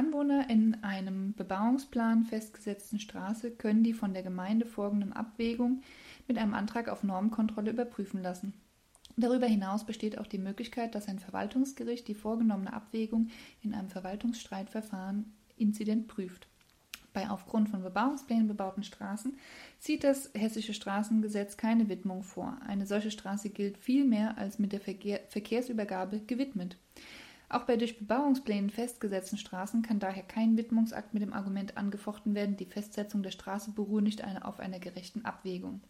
Anwohner in einem Bebauungsplan festgesetzten Straße können die von der Gemeinde vorgenommene Abwägung mit einem Antrag auf Normkontrolle überprüfen lassen. Darüber hinaus besteht auch die Möglichkeit, dass ein Verwaltungsgericht die vorgenommene Abwägung in einem Verwaltungsstreitverfahren inzident prüft. Bei aufgrund von Bebauungsplänen bebauten Straßen sieht das Hessische Straßengesetz keine Widmung vor. Eine solche Straße gilt vielmehr als mit der Verkehr Verkehrsübergabe gewidmet. Auch bei durch Bebauungsplänen festgesetzten Straßen kann daher kein Widmungsakt mit dem Argument angefochten werden, die Festsetzung der Straße beruhe nicht auf einer gerechten Abwägung.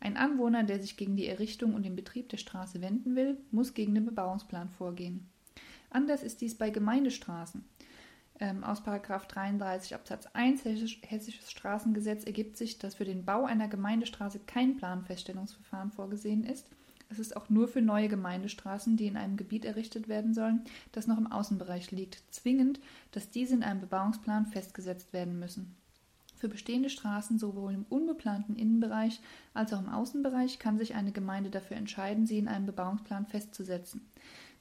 Ein Anwohner, der sich gegen die Errichtung und den Betrieb der Straße wenden will, muss gegen den Bebauungsplan vorgehen. Anders ist dies bei Gemeindestraßen. Ähm, aus 33 Absatz 1 Hessisches Straßengesetz ergibt sich, dass für den Bau einer Gemeindestraße kein Planfeststellungsverfahren vorgesehen ist. Es ist auch nur für neue Gemeindestraßen, die in einem Gebiet errichtet werden sollen, das noch im Außenbereich liegt, zwingend, dass diese in einem Bebauungsplan festgesetzt werden müssen. Für bestehende Straßen sowohl im unbeplanten Innenbereich als auch im Außenbereich kann sich eine Gemeinde dafür entscheiden, sie in einem Bebauungsplan festzusetzen.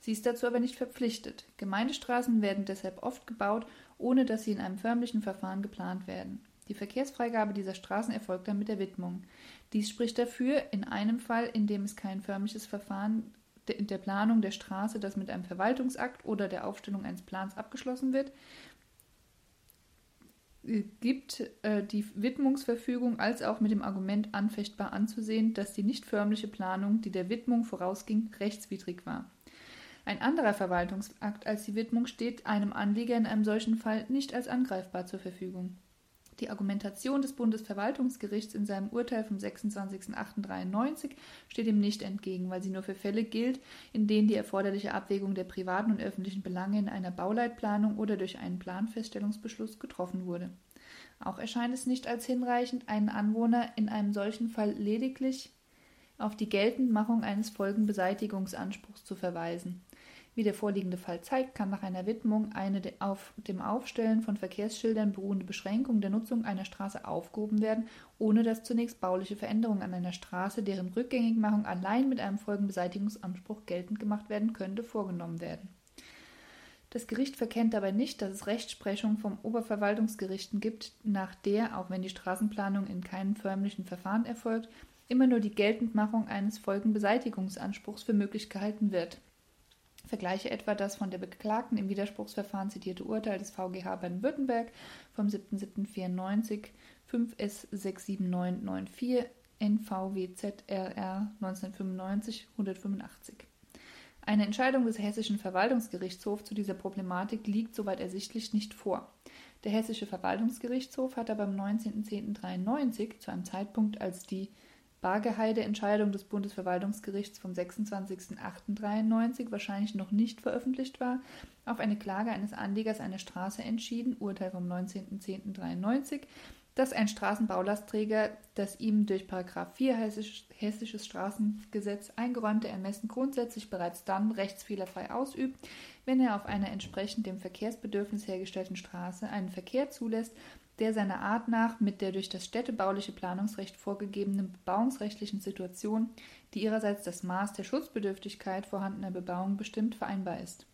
Sie ist dazu aber nicht verpflichtet. Gemeindestraßen werden deshalb oft gebaut, ohne dass sie in einem förmlichen Verfahren geplant werden. Die Verkehrsfreigabe dieser Straßen erfolgt dann mit der Widmung. Dies spricht dafür, in einem Fall, in dem es kein förmliches Verfahren der Planung der Straße, das mit einem Verwaltungsakt oder der Aufstellung eines Plans abgeschlossen wird, gibt äh, die Widmungsverfügung als auch mit dem Argument anfechtbar anzusehen, dass die nicht förmliche Planung, die der Widmung vorausging, rechtswidrig war. Ein anderer Verwaltungsakt als die Widmung steht einem Anlieger in einem solchen Fall nicht als angreifbar zur Verfügung. Die Argumentation des Bundesverwaltungsgerichts in seinem Urteil vom 26.08.93 steht ihm nicht entgegen, weil sie nur für Fälle gilt, in denen die erforderliche Abwägung der privaten und öffentlichen Belange in einer Bauleitplanung oder durch einen Planfeststellungsbeschluss getroffen wurde. Auch erscheint es nicht als hinreichend, einen Anwohner in einem solchen Fall lediglich auf die Geltendmachung eines Folgenbeseitigungsanspruchs zu verweisen. Wie der vorliegende Fall zeigt, kann nach einer Widmung eine auf dem Aufstellen von Verkehrsschildern beruhende Beschränkung der Nutzung einer Straße aufgehoben werden, ohne dass zunächst bauliche Veränderungen an einer Straße, deren Rückgängigmachung allein mit einem Folgenbeseitigungsanspruch geltend gemacht werden könnte, vorgenommen werden. Das Gericht verkennt dabei nicht, dass es Rechtsprechung vom Oberverwaltungsgerichten gibt, nach der, auch wenn die Straßenplanung in keinem förmlichen Verfahren erfolgt, immer nur die Geltendmachung eines Folgenbeseitigungsanspruchs für möglich gehalten wird. Vergleiche etwa das von der Beklagten im Widerspruchsverfahren zitierte Urteil des VGH Baden-Württemberg vom 7.7.94 5S67994 NVWZRR 1995 185. Eine Entscheidung des Hessischen Verwaltungsgerichtshofs zu dieser Problematik liegt soweit ersichtlich nicht vor. Der Hessische Verwaltungsgerichtshof hat aber am 19.10.93, zu einem Zeitpunkt, als die Bargeheide-Entscheidung des Bundesverwaltungsgerichts vom 26.08.93 wahrscheinlich noch nicht veröffentlicht war, auf eine Klage eines Anlegers eine Straße entschieden, Urteil vom 19.10.93, dass ein Straßenbaulastträger das ihm durch 4 Hessisch, Hessisches Straßengesetz eingeräumte Ermessen grundsätzlich bereits dann rechtsfehlerfrei ausübt, wenn er auf einer entsprechend dem Verkehrsbedürfnis hergestellten Straße einen Verkehr zulässt, der seiner Art nach mit der durch das städtebauliche Planungsrecht vorgegebenen bebauungsrechtlichen Situation, die ihrerseits das Maß der Schutzbedürftigkeit vorhandener Bebauung bestimmt, vereinbar ist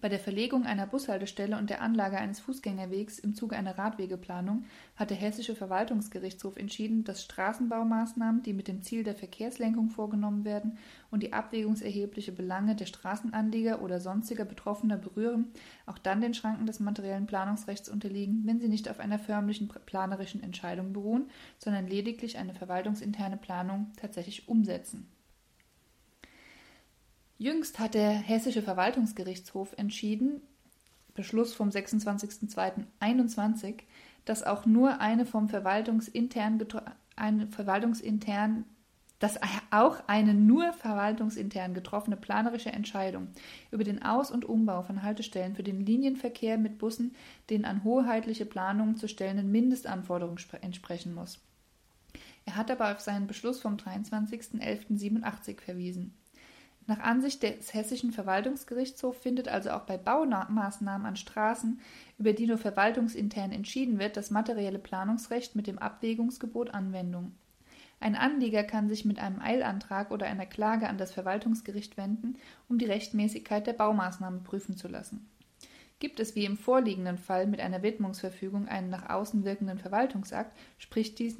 bei der Verlegung einer Bushaltestelle und der Anlage eines Fußgängerwegs im Zuge einer Radwegeplanung hat der Hessische Verwaltungsgerichtshof entschieden, dass Straßenbaumaßnahmen, die mit dem Ziel der Verkehrslenkung vorgenommen werden und die abwägungserhebliche Belange der Straßenanlieger oder sonstiger Betroffener berühren, auch dann den Schranken des materiellen Planungsrechts unterliegen, wenn sie nicht auf einer förmlichen planerischen Entscheidung beruhen, sondern lediglich eine verwaltungsinterne Planung tatsächlich umsetzen. Jüngst hat der Hessische Verwaltungsgerichtshof entschieden, Beschluss vom 26.02.21, dass auch nur eine vom Verwaltungsintern, eine verwaltungsintern dass auch eine nur verwaltungsintern getroffene planerische Entscheidung über den Aus- und Umbau von Haltestellen für den Linienverkehr mit Bussen den an hoheitliche Planungen zu stellenden Mindestanforderungen entsprechen muss. Er hat aber auf seinen Beschluss vom 23.11.87 verwiesen. Nach Ansicht des Hessischen Verwaltungsgerichtshofs findet also auch bei Baumaßnahmen an Straßen, über die nur verwaltungsintern entschieden wird, das materielle Planungsrecht mit dem Abwägungsgebot Anwendung. Ein Anlieger kann sich mit einem Eilantrag oder einer Klage an das Verwaltungsgericht wenden, um die Rechtmäßigkeit der Baumaßnahme prüfen zu lassen. Gibt es wie im vorliegenden Fall mit einer Widmungsverfügung einen nach außen wirkenden Verwaltungsakt, spricht dies,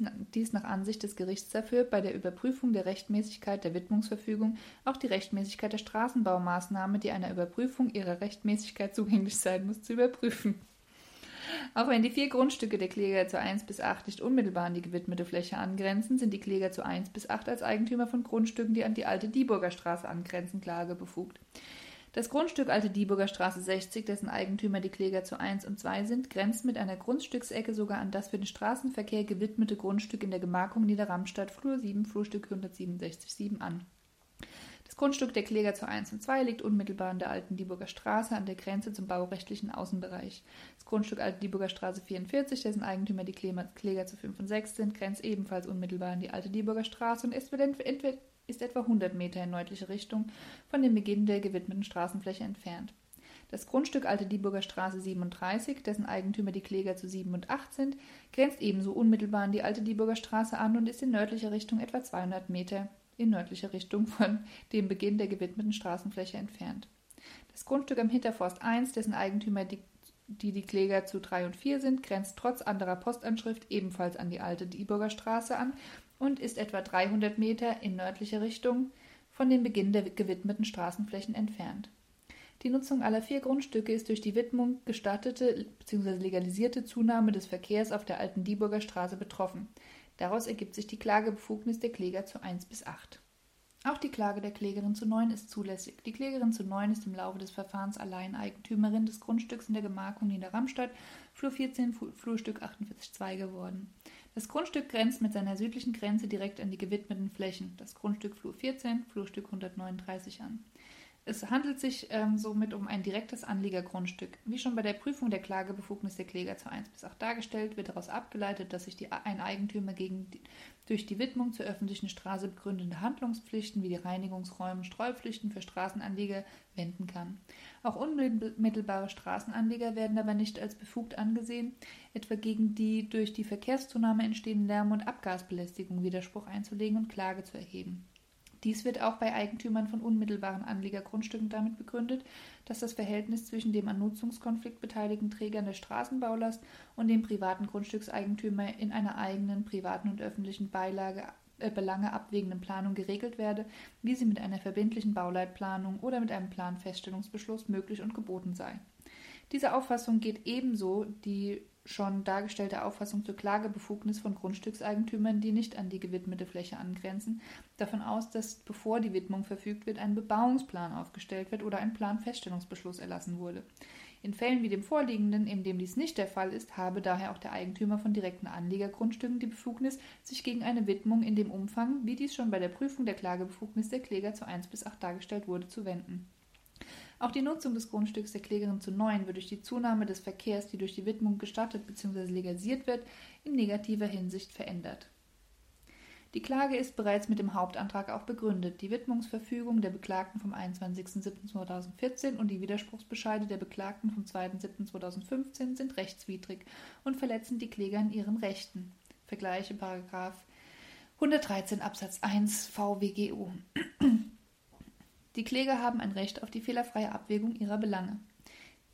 nach Ansicht des Gerichts dafür, bei der Überprüfung der Rechtmäßigkeit der Widmungsverfügung auch die Rechtmäßigkeit der Straßenbaumaßnahme, die einer Überprüfung ihrer Rechtmäßigkeit zugänglich sein muss, zu überprüfen. Auch wenn die vier Grundstücke der Kläger zu 1 bis 8 nicht unmittelbar an die gewidmete Fläche angrenzen, sind die Kläger zu 1 bis 8 als Eigentümer von Grundstücken, die an die alte Dieburger Straße angrenzen, klagebefugt. Das Grundstück Alte Dieburger Straße 60, dessen Eigentümer die Kläger zu 1 und 2 sind, grenzt mit einer Grundstücksecke sogar an das für den Straßenverkehr gewidmete Grundstück in der Gemarkung Niederramstadt, Flur 7, Flurstück 167 an. Das Grundstück der Kläger zu 1 und 2 liegt unmittelbar an der Alten Dieburger Straße an der Grenze zum baurechtlichen Außenbereich. Das Grundstück Alte Dieburger Straße 44, dessen Eigentümer die Kläger zu 5 und 6 sind, grenzt ebenfalls unmittelbar an die Alte Dieburger Straße und ist ist etwa 100 Meter in nördliche Richtung von dem Beginn der gewidmeten Straßenfläche entfernt. Das Grundstück Alte Dieburger Straße 37, dessen Eigentümer die Kläger zu 7 und 8 sind, grenzt ebenso unmittelbar an die Alte Dieburger Straße an und ist in nördlicher Richtung etwa 200 Meter in nördlicher Richtung von dem Beginn der gewidmeten Straßenfläche entfernt. Das Grundstück am Hinterforst 1, dessen Eigentümer die, die, die Kläger zu 3 und 4 sind, grenzt trotz anderer Postanschrift ebenfalls an die alte Dieburger Straße an und ist etwa 300 Meter in nördlicher Richtung von dem Beginn der gewidmeten Straßenflächen entfernt. Die Nutzung aller vier Grundstücke ist durch die Widmung gestattete bzw. legalisierte Zunahme des Verkehrs auf der alten Dieburger Straße betroffen. Daraus ergibt sich die Klagebefugnis der Kläger zu 1 bis 8. Auch die Klage der Klägerin zu 9 ist zulässig. Die Klägerin zu 9 ist im Laufe des Verfahrens Alleineigentümerin des Grundstücks in der Gemarkung Niederramstadt, Flur 14, Flurstück 48.2 geworden. Das Grundstück grenzt mit seiner südlichen Grenze direkt an die gewidmeten Flächen, das Grundstück Flur 14, Flurstück 139 an. Es handelt sich ähm, somit um ein direktes Anliegergrundstück. Wie schon bei der Prüfung der Klagebefugnis der Kläger zu 1 bis 8 dargestellt, wird daraus abgeleitet, dass sich die, ein Eigentümer gegen die, durch die Widmung zur öffentlichen Straße begründende Handlungspflichten wie die Reinigungsräume, Streupflichten für Straßenanlieger wenden kann. Auch unmittelbare Straßenanlieger werden aber nicht als befugt angesehen, etwa gegen die durch die Verkehrszunahme entstehenden Lärm- und Abgasbelästigung Widerspruch einzulegen und Klage zu erheben. Dies wird auch bei Eigentümern von unmittelbaren Anliegergrundstücken damit begründet, dass das Verhältnis zwischen dem an Nutzungskonflikt beteiligten Trägern der Straßenbaulast und dem privaten Grundstückseigentümer in einer eigenen privaten und öffentlichen Beilage äh, Belange abwägenden Planung geregelt werde, wie sie mit einer verbindlichen Bauleitplanung oder mit einem Planfeststellungsbeschluss möglich und geboten sei. Diese Auffassung geht ebenso die schon dargestellte Auffassung zur Klagebefugnis von Grundstückseigentümern, die nicht an die gewidmete Fläche angrenzen, davon aus, dass bevor die Widmung verfügt wird, ein Bebauungsplan aufgestellt wird oder ein Planfeststellungsbeschluss erlassen wurde. In Fällen wie dem vorliegenden, in dem dies nicht der Fall ist, habe daher auch der Eigentümer von direkten Anliegergrundstücken die Befugnis, sich gegen eine Widmung in dem Umfang, wie dies schon bei der Prüfung der Klagebefugnis der Kläger zu 1 bis 8 dargestellt wurde, zu wenden. Auch die Nutzung des Grundstücks der Klägerin zu neun wird durch die Zunahme des Verkehrs, die durch die Widmung gestattet bzw. legalisiert wird, in negativer Hinsicht verändert. Die Klage ist bereits mit dem Hauptantrag auch begründet. Die Widmungsverfügung der Beklagten vom 21.07.2014 und die Widerspruchsbescheide der Beklagten vom 2.07.2015 sind rechtswidrig und verletzen die Kläger in ihren Rechten. Vergleiche Paragraf 113 Absatz 1 VWGO. Die Kläger haben ein Recht auf die fehlerfreie Abwägung ihrer Belange.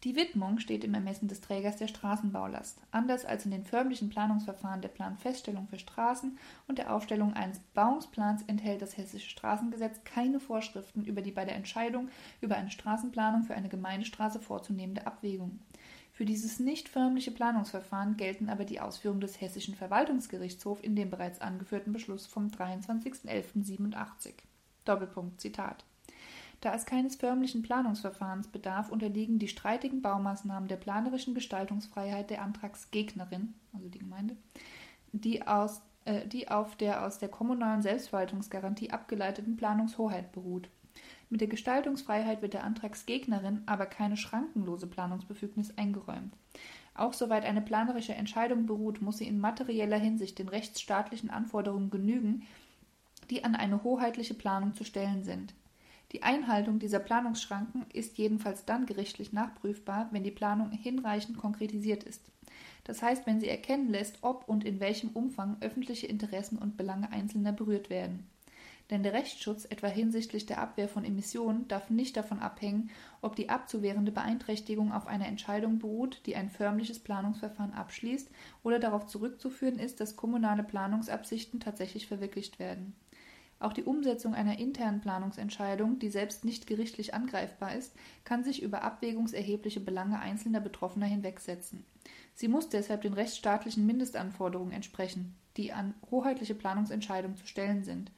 Die Widmung steht im Ermessen des Trägers der Straßenbaulast. Anders als in den förmlichen Planungsverfahren der Planfeststellung für Straßen und der Aufstellung eines Bauungsplans enthält das Hessische Straßengesetz keine Vorschriften über die bei der Entscheidung über eine Straßenplanung für eine Gemeindestraße vorzunehmende Abwägung. Für dieses nicht förmliche Planungsverfahren gelten aber die Ausführungen des Hessischen Verwaltungsgerichtshofs in dem bereits angeführten Beschluss vom 23.11.87. Doppelpunkt Zitat da es keines förmlichen Planungsverfahrens bedarf, unterliegen die streitigen Baumaßnahmen der planerischen Gestaltungsfreiheit der Antragsgegnerin, also die Gemeinde, die, aus, äh, die auf der aus der kommunalen Selbstverwaltungsgarantie abgeleiteten Planungshoheit beruht. Mit der Gestaltungsfreiheit wird der Antragsgegnerin aber keine schrankenlose Planungsbefugnis eingeräumt. Auch soweit eine planerische Entscheidung beruht, muss sie in materieller Hinsicht den rechtsstaatlichen Anforderungen genügen, die an eine hoheitliche Planung zu stellen sind. Die Einhaltung dieser Planungsschranken ist jedenfalls dann gerichtlich nachprüfbar, wenn die Planung hinreichend konkretisiert ist. Das heißt, wenn sie erkennen lässt, ob und in welchem Umfang öffentliche Interessen und Belange Einzelner berührt werden. denn der Rechtsschutz, etwa hinsichtlich der Abwehr von Emissionen, darf nicht davon abhängen, ob die abzuwehrende Beeinträchtigung auf einer Entscheidung beruht, die ein förmliches Planungsverfahren abschließt, oder darauf zurückzuführen ist, dass kommunale Planungsabsichten tatsächlich verwirklicht werden. Auch die Umsetzung einer internen Planungsentscheidung, die selbst nicht gerichtlich angreifbar ist, kann sich über abwägungserhebliche Belange einzelner Betroffener hinwegsetzen. Sie muss deshalb den rechtsstaatlichen Mindestanforderungen entsprechen, die an hoheitliche Planungsentscheidungen zu stellen sind.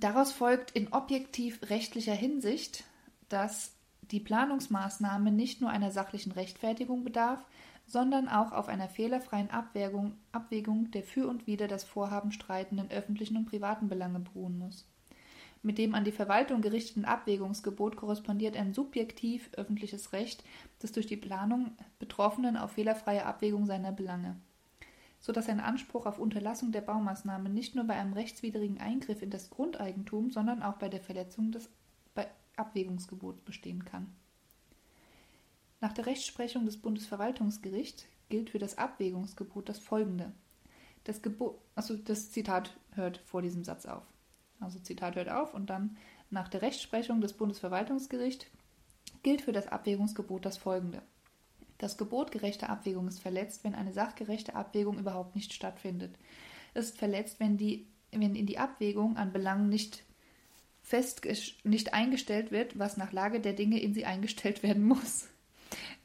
Daraus folgt in objektiv rechtlicher Hinsicht, dass die Planungsmaßnahme nicht nur einer sachlichen Rechtfertigung bedarf, sondern auch auf einer fehlerfreien Abwägung, Abwägung der für und wider das Vorhaben streitenden öffentlichen und privaten Belange beruhen muss. Mit dem an die Verwaltung gerichteten Abwägungsgebot korrespondiert ein subjektiv öffentliches Recht des durch die Planung Betroffenen auf fehlerfreie Abwägung seiner Belange so dass ein Anspruch auf Unterlassung der Baumaßnahme nicht nur bei einem rechtswidrigen Eingriff in das Grundeigentum, sondern auch bei der Verletzung des Abwägungsgebots bestehen kann. Nach der Rechtsprechung des Bundesverwaltungsgerichts gilt für das Abwägungsgebot das folgende. Das, Gebot, also das Zitat hört vor diesem Satz auf. Also Zitat hört auf und dann nach der Rechtsprechung des Bundesverwaltungsgerichts gilt für das Abwägungsgebot das folgende. Das Gebot gerechter Abwägung ist verletzt, wenn eine sachgerechte Abwägung überhaupt nicht stattfindet. Es ist verletzt, wenn, die, wenn in die Abwägung an Belangen nicht fest nicht eingestellt wird, was nach Lage der Dinge in sie eingestellt werden muss.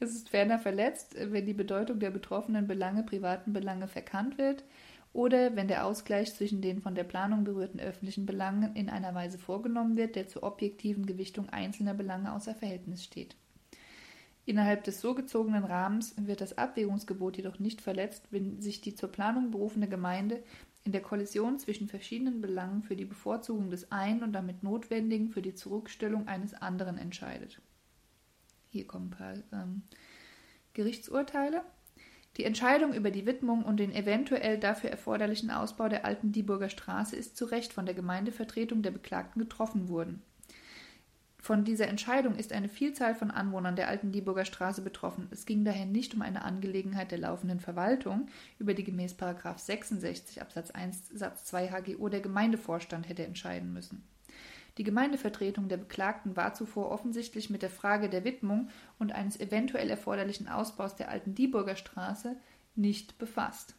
Es ist ferner verletzt, wenn die Bedeutung der betroffenen Belange, privaten Belange verkannt wird oder wenn der Ausgleich zwischen den von der Planung berührten öffentlichen Belangen in einer Weise vorgenommen wird, der zur objektiven Gewichtung einzelner Belange außer Verhältnis steht. Innerhalb des so gezogenen Rahmens wird das Abwägungsgebot jedoch nicht verletzt, wenn sich die zur Planung berufene Gemeinde in der Kollision zwischen verschiedenen Belangen für die Bevorzugung des einen und damit notwendigen für die Zurückstellung eines anderen entscheidet. Hier kommen ein paar ähm, Gerichtsurteile. Die Entscheidung über die Widmung und den eventuell dafür erforderlichen Ausbau der alten Dieburger Straße ist zu Recht von der Gemeindevertretung der Beklagten getroffen worden. Von dieser Entscheidung ist eine Vielzahl von Anwohnern der alten Dieburger Straße betroffen. Es ging daher nicht um eine Angelegenheit der laufenden Verwaltung, über die gemäß 66 Absatz 1 Satz 2 HGO der Gemeindevorstand hätte entscheiden müssen. Die Gemeindevertretung der Beklagten war zuvor offensichtlich mit der Frage der Widmung und eines eventuell erforderlichen Ausbaus der alten Dieburger Straße nicht befasst.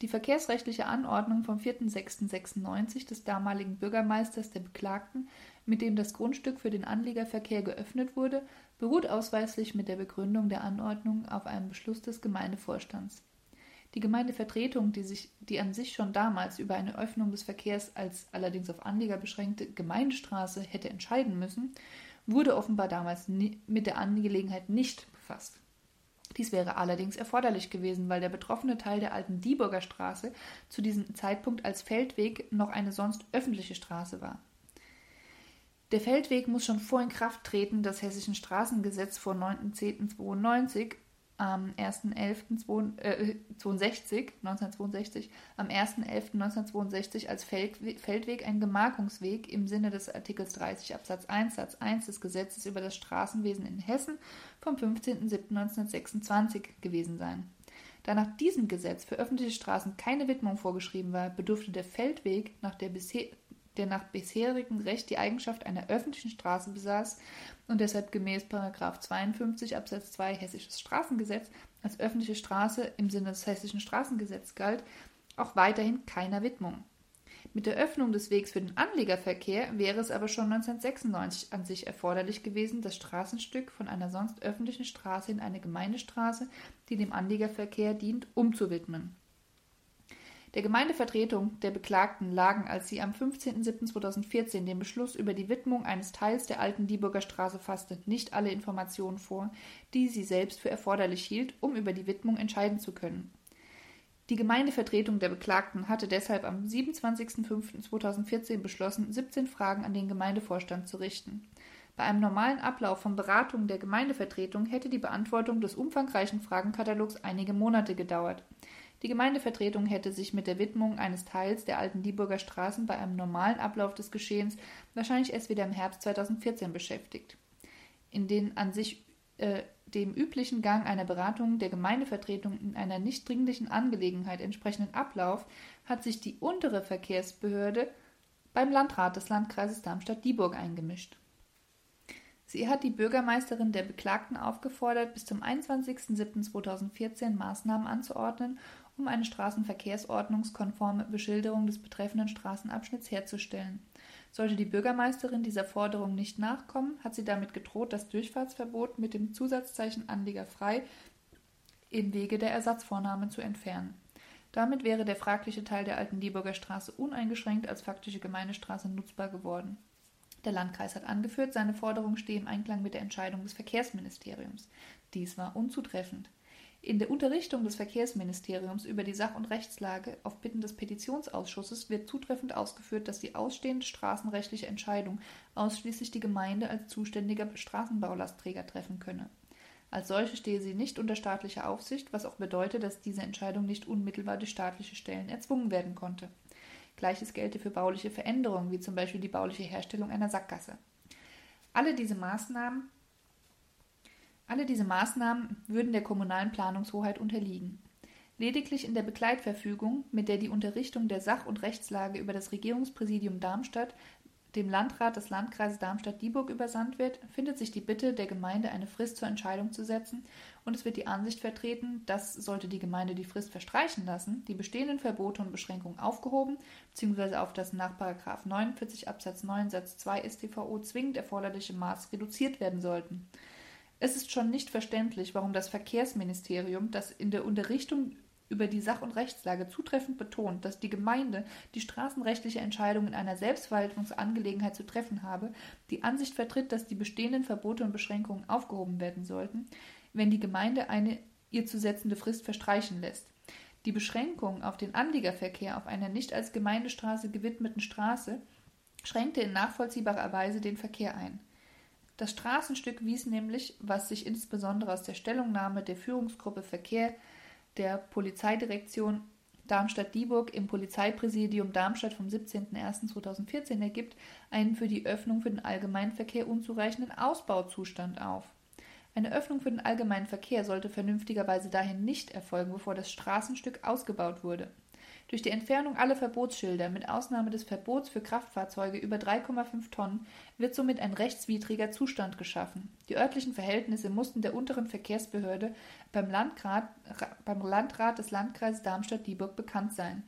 Die verkehrsrechtliche Anordnung vom 4.6.96 des damaligen Bürgermeisters der Beklagten mit dem das Grundstück für den Anliegerverkehr geöffnet wurde, beruht ausweislich mit der Begründung der Anordnung auf einem Beschluss des Gemeindevorstands. Die Gemeindevertretung, die, sich, die an sich schon damals über eine Öffnung des Verkehrs als allerdings auf Anlieger beschränkte Gemeindestraße hätte entscheiden müssen, wurde offenbar damals mit der Angelegenheit nicht befasst. Dies wäre allerdings erforderlich gewesen, weil der betroffene Teil der alten Dieburger Straße zu diesem Zeitpunkt als Feldweg noch eine sonst öffentliche Straße war. Der Feldweg muss schon vor in Kraft treten des Hessischen Straßengesetz vor 9.10.92 am 1.11.1962 1962, äh, am 1.11.1962 als Feldweg ein Gemarkungsweg im Sinne des Artikels 30 Absatz 1 Satz 1 des Gesetzes über das Straßenwesen in Hessen vom 15.07.1926 gewesen sein. Da nach diesem Gesetz für öffentliche Straßen keine Widmung vorgeschrieben war, bedurfte der Feldweg nach der bisher der nach bisherigem Recht die Eigenschaft einer öffentlichen Straße besaß und deshalb gemäß 52 Absatz 2 Hessisches Straßengesetz als öffentliche Straße im Sinne des Hessischen Straßengesetzes galt, auch weiterhin keiner Widmung. Mit der Öffnung des Wegs für den Anliegerverkehr wäre es aber schon 1996 an sich erforderlich gewesen, das Straßenstück von einer sonst öffentlichen Straße in eine Gemeindestraße, die dem Anliegerverkehr dient, umzuwidmen. Der Gemeindevertretung der Beklagten lagen, als sie am 15.07.2014 den Beschluss über die Widmung eines Teils der alten Dieburger Straße fasste, nicht alle Informationen vor, die sie selbst für erforderlich hielt, um über die Widmung entscheiden zu können. Die Gemeindevertretung der Beklagten hatte deshalb am 27.05.2014 beschlossen, 17 Fragen an den Gemeindevorstand zu richten. Bei einem normalen Ablauf von Beratungen der Gemeindevertretung hätte die Beantwortung des umfangreichen Fragenkatalogs einige Monate gedauert. Die Gemeindevertretung hätte sich mit der Widmung eines Teils der alten Dieburger Straßen bei einem normalen Ablauf des Geschehens wahrscheinlich erst wieder im Herbst 2014 beschäftigt. In den an sich äh, dem üblichen Gang einer Beratung der Gemeindevertretung in einer nicht dringlichen Angelegenheit entsprechenden Ablauf hat sich die untere Verkehrsbehörde beim Landrat des Landkreises Darmstadt-Dieburg eingemischt. Sie hat die Bürgermeisterin der Beklagten aufgefordert, bis zum 21.07.2014 Maßnahmen anzuordnen, um eine straßenverkehrsordnungskonforme Beschilderung des betreffenden Straßenabschnitts herzustellen. Sollte die Bürgermeisterin dieser Forderung nicht nachkommen, hat sie damit gedroht, das Durchfahrtsverbot mit dem Zusatzzeichen Anlieger frei im Wege der Ersatzvornahme zu entfernen. Damit wäre der fragliche Teil der alten Dieburger Straße uneingeschränkt als faktische Gemeindestraße nutzbar geworden. Der Landkreis hat angeführt, seine Forderung stehe im Einklang mit der Entscheidung des Verkehrsministeriums. Dies war unzutreffend. In der Unterrichtung des Verkehrsministeriums über die Sach- und Rechtslage auf Bitten des Petitionsausschusses wird zutreffend ausgeführt, dass die ausstehende straßenrechtliche Entscheidung ausschließlich die Gemeinde als zuständiger Straßenbaulastträger treffen könne. Als solche stehe sie nicht unter staatlicher Aufsicht, was auch bedeutet, dass diese Entscheidung nicht unmittelbar durch staatliche Stellen erzwungen werden konnte. Gleiches gelte für bauliche Veränderungen, wie zum Beispiel die bauliche Herstellung einer Sackgasse. Alle diese Maßnahmen, alle diese Maßnahmen würden der kommunalen Planungshoheit unterliegen. Lediglich in der Begleitverfügung, mit der die Unterrichtung der Sach- und Rechtslage über das Regierungspräsidium Darmstadt dem Landrat des Landkreises Darmstadt-Dieburg übersandt wird, findet sich die Bitte der Gemeinde, eine Frist zur Entscheidung zu setzen, und es wird die Ansicht vertreten, dass, sollte die Gemeinde die Frist verstreichen lassen, die bestehenden Verbote und Beschränkungen aufgehoben bzw. auf das nach 49 Absatz 9 Satz 2 StVO zwingend erforderliche Maß reduziert werden sollten. Es ist schon nicht verständlich, warum das Verkehrsministerium, das in der Unterrichtung über die Sach- und Rechtslage zutreffend betont, dass die Gemeinde die straßenrechtliche Entscheidung in einer Selbstverwaltungsangelegenheit zu treffen habe, die Ansicht vertritt, dass die bestehenden Verbote und Beschränkungen aufgehoben werden sollten, wenn die Gemeinde eine ihr zu setzende Frist verstreichen lässt. Die Beschränkung auf den Anliegerverkehr auf einer nicht als Gemeindestraße gewidmeten Straße schränkte in nachvollziehbarer Weise den Verkehr ein. Das Straßenstück wies nämlich, was sich insbesondere aus der Stellungnahme der Führungsgruppe Verkehr der Polizeidirektion Darmstadt-Dieburg im Polizeipräsidium Darmstadt vom 17.01.2014 ergibt, einen für die Öffnung für den Allgemeinverkehr unzureichenden Ausbauzustand auf. Eine Öffnung für den allgemeinen Verkehr sollte vernünftigerweise dahin nicht erfolgen, bevor das Straßenstück ausgebaut wurde. Durch die Entfernung aller Verbotsschilder mit Ausnahme des Verbots für Kraftfahrzeuge über 3,5 Tonnen wird somit ein rechtswidriger Zustand geschaffen. Die örtlichen Verhältnisse mussten der unteren Verkehrsbehörde beim Landrat, beim Landrat des Landkreises Darmstadt-Dieburg bekannt sein.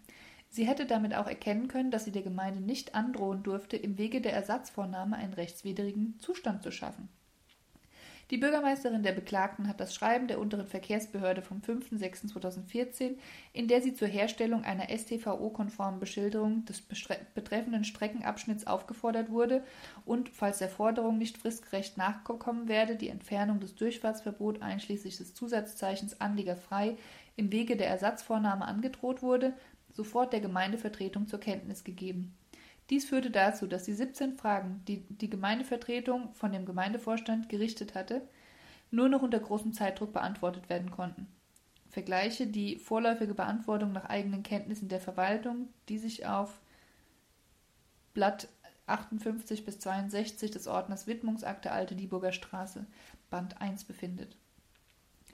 Sie hätte damit auch erkennen können, dass sie der Gemeinde nicht androhen durfte, im Wege der Ersatzvornahme einen rechtswidrigen Zustand zu schaffen. Die Bürgermeisterin der Beklagten hat das Schreiben der unteren Verkehrsbehörde vom 5.06.2014, in der sie zur Herstellung einer STVO-konformen Beschilderung des betreffenden Streckenabschnitts aufgefordert wurde und, falls der Forderung nicht fristgerecht nachgekommen werde, die Entfernung des Durchfahrtsverbots einschließlich des Zusatzzeichens Anlieger frei im Wege der Ersatzvornahme angedroht wurde, sofort der Gemeindevertretung zur Kenntnis gegeben. Dies führte dazu, dass die 17 Fragen, die die Gemeindevertretung von dem Gemeindevorstand gerichtet hatte, nur noch unter großem Zeitdruck beantwortet werden konnten. Vergleiche die vorläufige Beantwortung nach eigenen Kenntnissen der Verwaltung, die sich auf Blatt 58 bis 62 des Ordners Widmungsakte Alte Dieburger Straße, Band 1 befindet.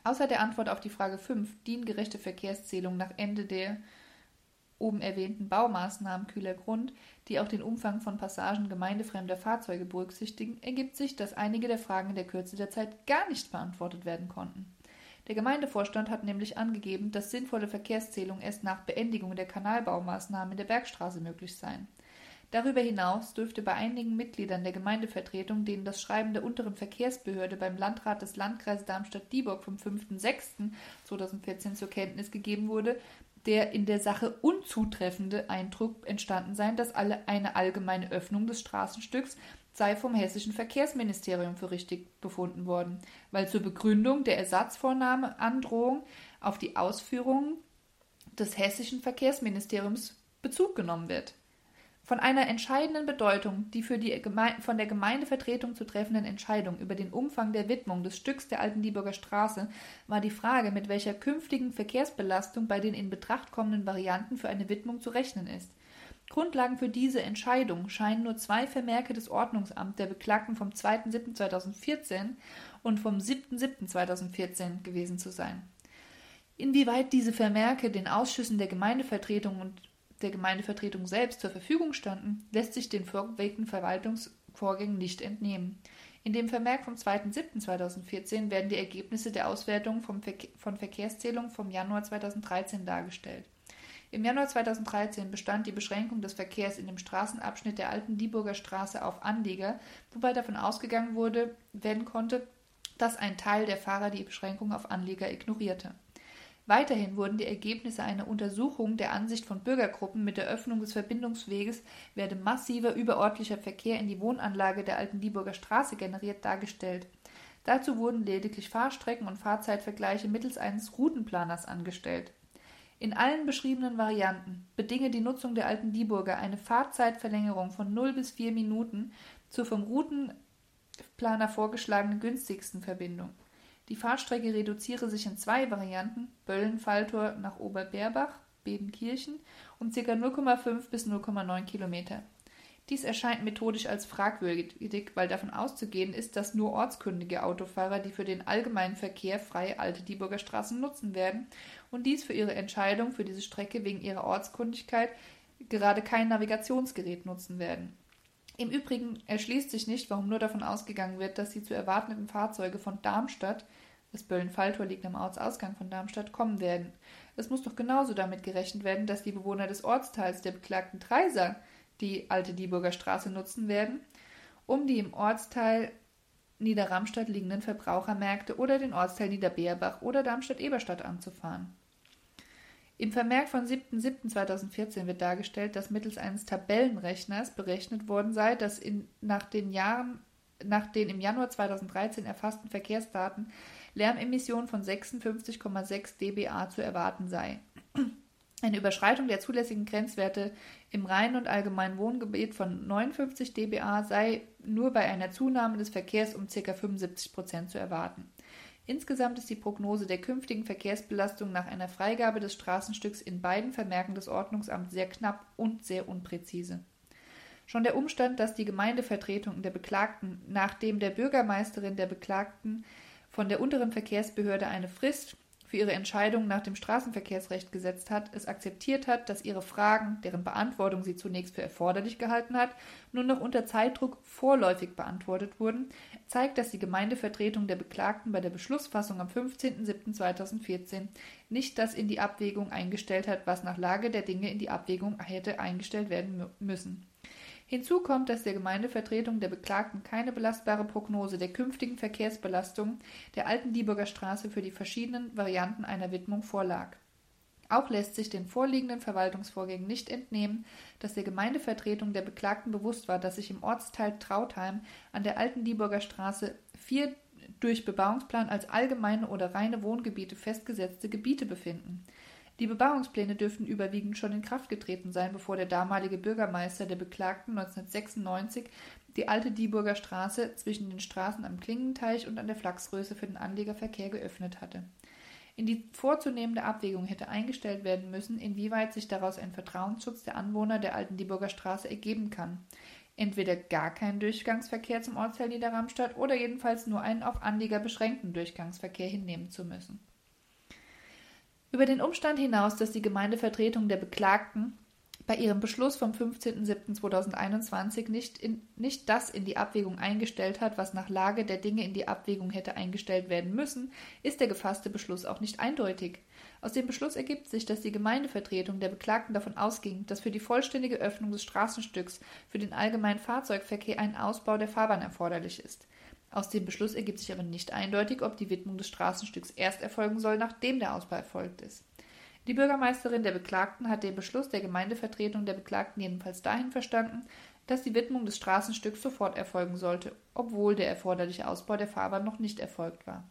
Außer der Antwort auf die Frage 5, diengerechte Verkehrszählung nach Ende der oben erwähnten Baumaßnahmen kühler Grund, die auch den Umfang von Passagen gemeindefremder Fahrzeuge berücksichtigen, ergibt sich, dass einige der Fragen in der Kürze der Zeit gar nicht beantwortet werden konnten. Der Gemeindevorstand hat nämlich angegeben, dass sinnvolle Verkehrszählung erst nach Beendigung der Kanalbaumaßnahmen in der Bergstraße möglich seien. Darüber hinaus dürfte bei einigen Mitgliedern der Gemeindevertretung, denen das Schreiben der unteren Verkehrsbehörde beim Landrat des Landkreises Darmstadt-Dieburg vom 5.6.2014 zur Kenntnis gegeben wurde, der in der Sache unzutreffende Eindruck entstanden sein, dass alle eine allgemeine Öffnung des Straßenstücks sei vom hessischen Verkehrsministerium für richtig befunden worden, weil zur Begründung der Ersatzvornahme Androhung auf die Ausführungen des hessischen Verkehrsministeriums Bezug genommen wird. Von einer entscheidenden Bedeutung, die für die von der Gemeindevertretung zu treffenden Entscheidung über den Umfang der Widmung des Stücks der alten Dieburger Straße war die Frage, mit welcher künftigen Verkehrsbelastung bei den in Betracht kommenden Varianten für eine Widmung zu rechnen ist. Grundlagen für diese Entscheidung scheinen nur zwei Vermerke des Ordnungsamts der Beklagten vom 2.7.2014 und vom 7.7.2014 gewesen zu sein. Inwieweit diese Vermerke den Ausschüssen der Gemeindevertretung und der Gemeindevertretung selbst zur Verfügung standen, lässt sich den vorgewegten Verwaltungsvorgängen nicht entnehmen. In dem Vermerk vom 2.7.2014 werden die Ergebnisse der Auswertung Verke von Verkehrszählungen vom Januar 2013 dargestellt. Im Januar 2013 bestand die Beschränkung des Verkehrs in dem Straßenabschnitt der alten Dieburger Straße auf Anleger, wobei davon ausgegangen wurde, werden konnte, dass ein Teil der Fahrer die Beschränkung auf Anleger ignorierte. Weiterhin wurden die Ergebnisse einer Untersuchung der Ansicht von Bürgergruppen mit der Öffnung des Verbindungsweges werde massiver überörtlicher Verkehr in die Wohnanlage der alten Dieburger Straße generiert dargestellt. Dazu wurden lediglich Fahrstrecken und Fahrzeitvergleiche mittels eines Routenplaners angestellt. In allen beschriebenen Varianten bedinge die Nutzung der alten Dieburger eine Fahrzeitverlängerung von 0 bis 4 Minuten zur vom Routenplaner vorgeschlagenen günstigsten Verbindung. Die Fahrstrecke reduziere sich in zwei Varianten, Böllen-Falltor nach Oberberbach, Bedenkirchen, um ca. 0,5 bis 0,9 Kilometer. Dies erscheint methodisch als fragwürdig, weil davon auszugehen ist, dass nur ortskundige Autofahrer die für den allgemeinen Verkehr freie alte Dieburger Straßen nutzen werden und dies für ihre Entscheidung für diese Strecke wegen ihrer Ortskundigkeit gerade kein Navigationsgerät nutzen werden. Im Übrigen erschließt sich nicht, warum nur davon ausgegangen wird, dass die zu erwartenden Fahrzeuge von Darmstadt, das Böllen-Falltor liegt am Ortsausgang von Darmstadt, kommen werden. Es muss doch genauso damit gerechnet werden, dass die Bewohner des Ortsteils der beklagten Treiser die alte Dieburger Straße nutzen werden, um die im Ortsteil Niederramstadt liegenden Verbrauchermärkte oder den Ortsteil Niederbeerbach oder Darmstadt-Eberstadt anzufahren. Im Vermerk von 7.7.2014 wird dargestellt, dass mittels eines Tabellenrechners berechnet worden sei, dass in, nach, den Jahren, nach den im Januar 2013 erfassten Verkehrsdaten Lärmemissionen von 56,6 dBA zu erwarten sei. Eine Überschreitung der zulässigen Grenzwerte im reinen und allgemeinen Wohngebiet von 59 dBA sei nur bei einer Zunahme des Verkehrs um ca. 75 Prozent zu erwarten. Insgesamt ist die Prognose der künftigen Verkehrsbelastung nach einer Freigabe des Straßenstücks in beiden Vermerken des Ordnungsamts sehr knapp und sehr unpräzise. Schon der Umstand, dass die Gemeindevertretung der Beklagten, nachdem der Bürgermeisterin der Beklagten von der unteren Verkehrsbehörde eine Frist für ihre Entscheidung nach dem Straßenverkehrsrecht gesetzt hat, es akzeptiert hat, dass ihre Fragen, deren Beantwortung sie zunächst für erforderlich gehalten hat, nur noch unter Zeitdruck vorläufig beantwortet wurden, zeigt, dass die Gemeindevertretung der Beklagten bei der Beschlussfassung am 15.07.2014 nicht das in die Abwägung eingestellt hat, was nach Lage der Dinge in die Abwägung hätte eingestellt werden müssen. Hinzu kommt, dass der Gemeindevertretung der Beklagten keine belastbare Prognose der künftigen Verkehrsbelastung der alten Dieburger Straße für die verschiedenen Varianten einer Widmung vorlag. Auch lässt sich den vorliegenden Verwaltungsvorgängen nicht entnehmen, dass der Gemeindevertretung der Beklagten bewusst war, dass sich im Ortsteil Trautheim an der alten Dieburger Straße vier durch Bebauungsplan als allgemeine oder reine Wohngebiete festgesetzte Gebiete befinden. Die Bebauungspläne dürften überwiegend schon in Kraft getreten sein, bevor der damalige Bürgermeister der Beklagten 1996 die alte Dieburger Straße zwischen den Straßen am Klingenteich und an der Flachsröse für den Anlegerverkehr geöffnet hatte. In die vorzunehmende Abwägung hätte eingestellt werden müssen, inwieweit sich daraus ein Vertrauensschutz der Anwohner der alten Dieburger Straße ergeben kann. Entweder gar kein Durchgangsverkehr zum Ortsteil Niederramstadt oder jedenfalls nur einen auf Anlieger beschränkten Durchgangsverkehr hinnehmen zu müssen. Über den Umstand hinaus, dass die Gemeindevertretung der Beklagten bei ihrem Beschluss vom 15.07.2021 nicht, nicht das in die Abwägung eingestellt hat, was nach Lage der Dinge in die Abwägung hätte eingestellt werden müssen, ist der gefasste Beschluss auch nicht eindeutig. Aus dem Beschluss ergibt sich, dass die Gemeindevertretung der Beklagten davon ausging, dass für die vollständige Öffnung des Straßenstücks für den allgemeinen Fahrzeugverkehr ein Ausbau der Fahrbahn erforderlich ist. Aus dem Beschluss ergibt sich aber nicht eindeutig, ob die Widmung des Straßenstücks erst erfolgen soll, nachdem der Ausbau erfolgt ist. Die Bürgermeisterin der Beklagten hat den Beschluss der Gemeindevertretung der Beklagten jedenfalls dahin verstanden, dass die Widmung des Straßenstücks sofort erfolgen sollte, obwohl der erforderliche Ausbau der Fahrbahn noch nicht erfolgt war.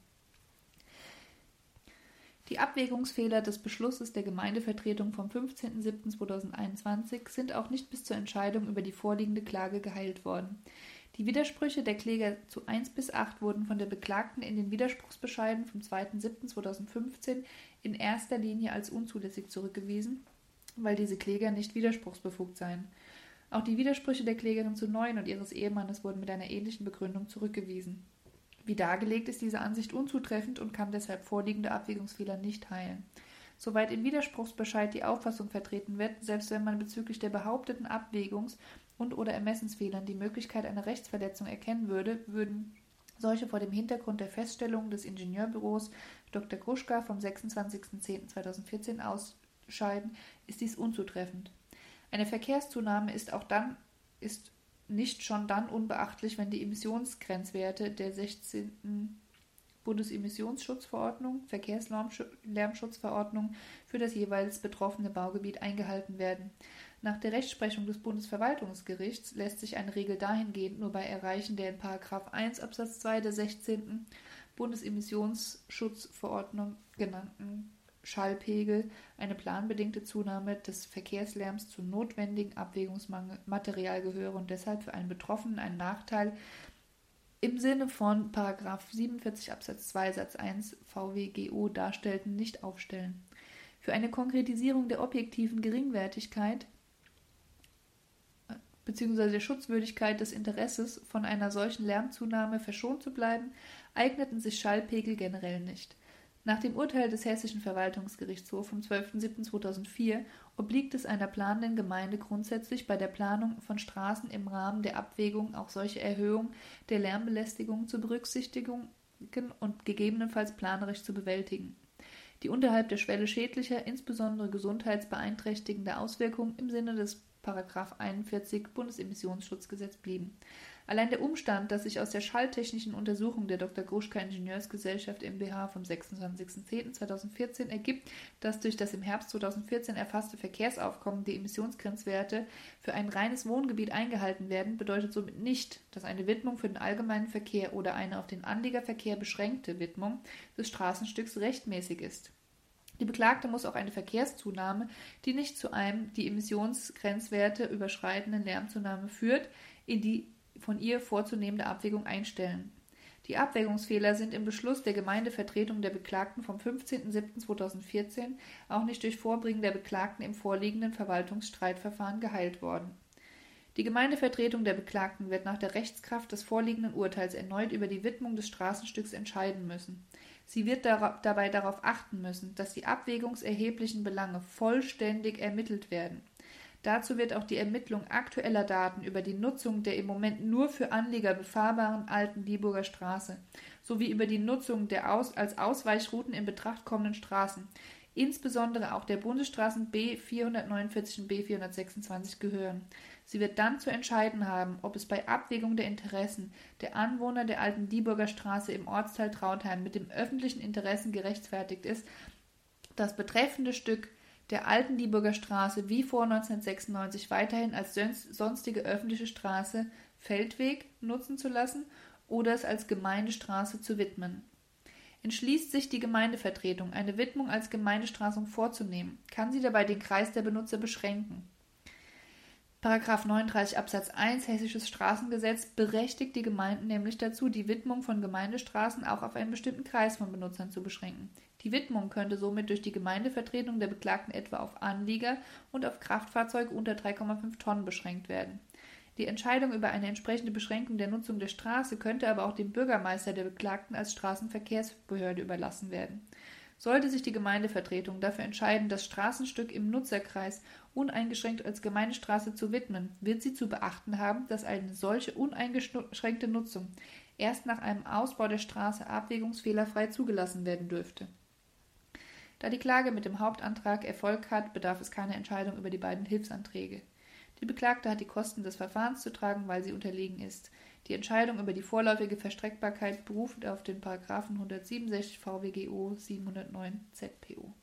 Die Abwägungsfehler des Beschlusses der Gemeindevertretung vom 15.07.2021 sind auch nicht bis zur Entscheidung über die vorliegende Klage geheilt worden. Die Widersprüche der Kläger zu 1 bis 8 wurden von der Beklagten in den Widerspruchsbescheiden vom 2.7.2015 in erster Linie als unzulässig zurückgewiesen, weil diese Kläger nicht widerspruchsbefugt seien. Auch die Widersprüche der Klägerin zu 9 und ihres Ehemannes wurden mit einer ähnlichen Begründung zurückgewiesen. Wie dargelegt ist diese Ansicht unzutreffend und kann deshalb vorliegende Abwägungsfehler nicht heilen. Soweit im Widerspruchsbescheid die Auffassung vertreten wird, selbst wenn man bezüglich der behaupteten Abwägungs- und/oder Ermessensfehlern die Möglichkeit einer Rechtsverletzung erkennen würde, würden solche vor dem Hintergrund der Feststellungen des Ingenieurbüros Dr. Gruschka vom 26.10.2014 ausscheiden, ist dies unzutreffend. Eine Verkehrszunahme ist auch dann ist nicht schon dann unbeachtlich, wenn die Emissionsgrenzwerte der 16. Bundesemissionsschutzverordnung, Verkehrslärmschutzverordnung für das jeweils betroffene Baugebiet eingehalten werden. Nach der Rechtsprechung des Bundesverwaltungsgerichts lässt sich eine Regel dahingehend nur bei Erreichen der in 1 Absatz 2 der 16. Bundesemissionsschutzverordnung genannten Schallpegel eine planbedingte Zunahme des Verkehrslärms zu notwendigen Abwägungsmaterial gehöre und deshalb für einen Betroffenen einen Nachteil im Sinne von 47 Absatz 2 Satz 1 VWGO darstellten, nicht aufstellen. Für eine Konkretisierung der objektiven Geringwertigkeit bzw. der Schutzwürdigkeit des Interesses, von einer solchen Lärmzunahme verschont zu bleiben, eigneten sich Schallpegel generell nicht. Nach dem Urteil des Hessischen Verwaltungsgerichtshofs vom 12.07.2004 obliegt es einer planenden Gemeinde grundsätzlich bei der Planung von Straßen im Rahmen der Abwägung auch solche Erhöhung der Lärmbelästigung zu berücksichtigen und gegebenenfalls planerisch zu bewältigen, die unterhalb der Schwelle schädlicher, insbesondere gesundheitsbeeinträchtigender Auswirkungen im Sinne des 41 Bundesemissionsschutzgesetz blieben. Allein der Umstand, dass sich aus der schalltechnischen Untersuchung der Dr. Gruschka Ingenieursgesellschaft MBH vom 26.10.2014 ergibt, dass durch das im Herbst 2014 erfasste Verkehrsaufkommen die Emissionsgrenzwerte für ein reines Wohngebiet eingehalten werden, bedeutet somit nicht, dass eine Widmung für den allgemeinen Verkehr oder eine auf den Anliegerverkehr beschränkte Widmung des Straßenstücks rechtmäßig ist. Die Beklagte muss auch eine Verkehrszunahme, die nicht zu einem die Emissionsgrenzwerte überschreitenden Lärmzunahme führt, in die von ihr vorzunehmende Abwägung einstellen. Die Abwägungsfehler sind im Beschluss der Gemeindevertretung der Beklagten vom 15.07.2014 auch nicht durch Vorbringen der Beklagten im vorliegenden Verwaltungsstreitverfahren geheilt worden. Die Gemeindevertretung der Beklagten wird nach der Rechtskraft des vorliegenden Urteils erneut über die Widmung des Straßenstücks entscheiden müssen. Sie wird dabei darauf achten müssen, dass die abwägungserheblichen Belange vollständig ermittelt werden. Dazu wird auch die Ermittlung aktueller Daten über die Nutzung der im Moment nur für Anlieger befahrbaren alten Dieburger Straße sowie über die Nutzung der aus, als Ausweichrouten in Betracht kommenden Straßen, insbesondere auch der Bundesstraßen B 449 und B 426 gehören. Sie wird dann zu entscheiden haben, ob es bei Abwägung der Interessen der Anwohner der alten Dieburger Straße im Ortsteil Trautheim mit dem öffentlichen Interessen gerechtfertigt ist, das betreffende Stück der alten Dieburger Straße wie vor 1996 weiterhin als sonstige öffentliche Straße Feldweg nutzen zu lassen oder es als Gemeindestraße zu widmen. Entschließt sich die Gemeindevertretung, eine Widmung als Gemeindestraße vorzunehmen, kann sie dabei den Kreis der Benutzer beschränken. Paragraph 39 Absatz 1 Hessisches Straßengesetz berechtigt die Gemeinden nämlich dazu, die Widmung von Gemeindestraßen auch auf einen bestimmten Kreis von Benutzern zu beschränken. Die Widmung könnte somit durch die Gemeindevertretung der Beklagten etwa auf Anlieger und auf Kraftfahrzeuge unter 3,5 Tonnen beschränkt werden. Die Entscheidung über eine entsprechende Beschränkung der Nutzung der Straße könnte aber auch dem Bürgermeister der Beklagten als Straßenverkehrsbehörde überlassen werden. Sollte sich die Gemeindevertretung dafür entscheiden, das Straßenstück im Nutzerkreis uneingeschränkt als Gemeindestraße zu widmen, wird sie zu beachten haben, dass eine solche uneingeschränkte Nutzung erst nach einem Ausbau der Straße abwägungsfehlerfrei zugelassen werden dürfte. Da die Klage mit dem Hauptantrag Erfolg hat, bedarf es keiner Entscheidung über die beiden Hilfsanträge. Die Beklagte hat die Kosten des Verfahrens zu tragen, weil sie unterlegen ist. Die Entscheidung über die vorläufige Verstreckbarkeit beruft auf den Paragraphen 167 VWGO 709 ZPO.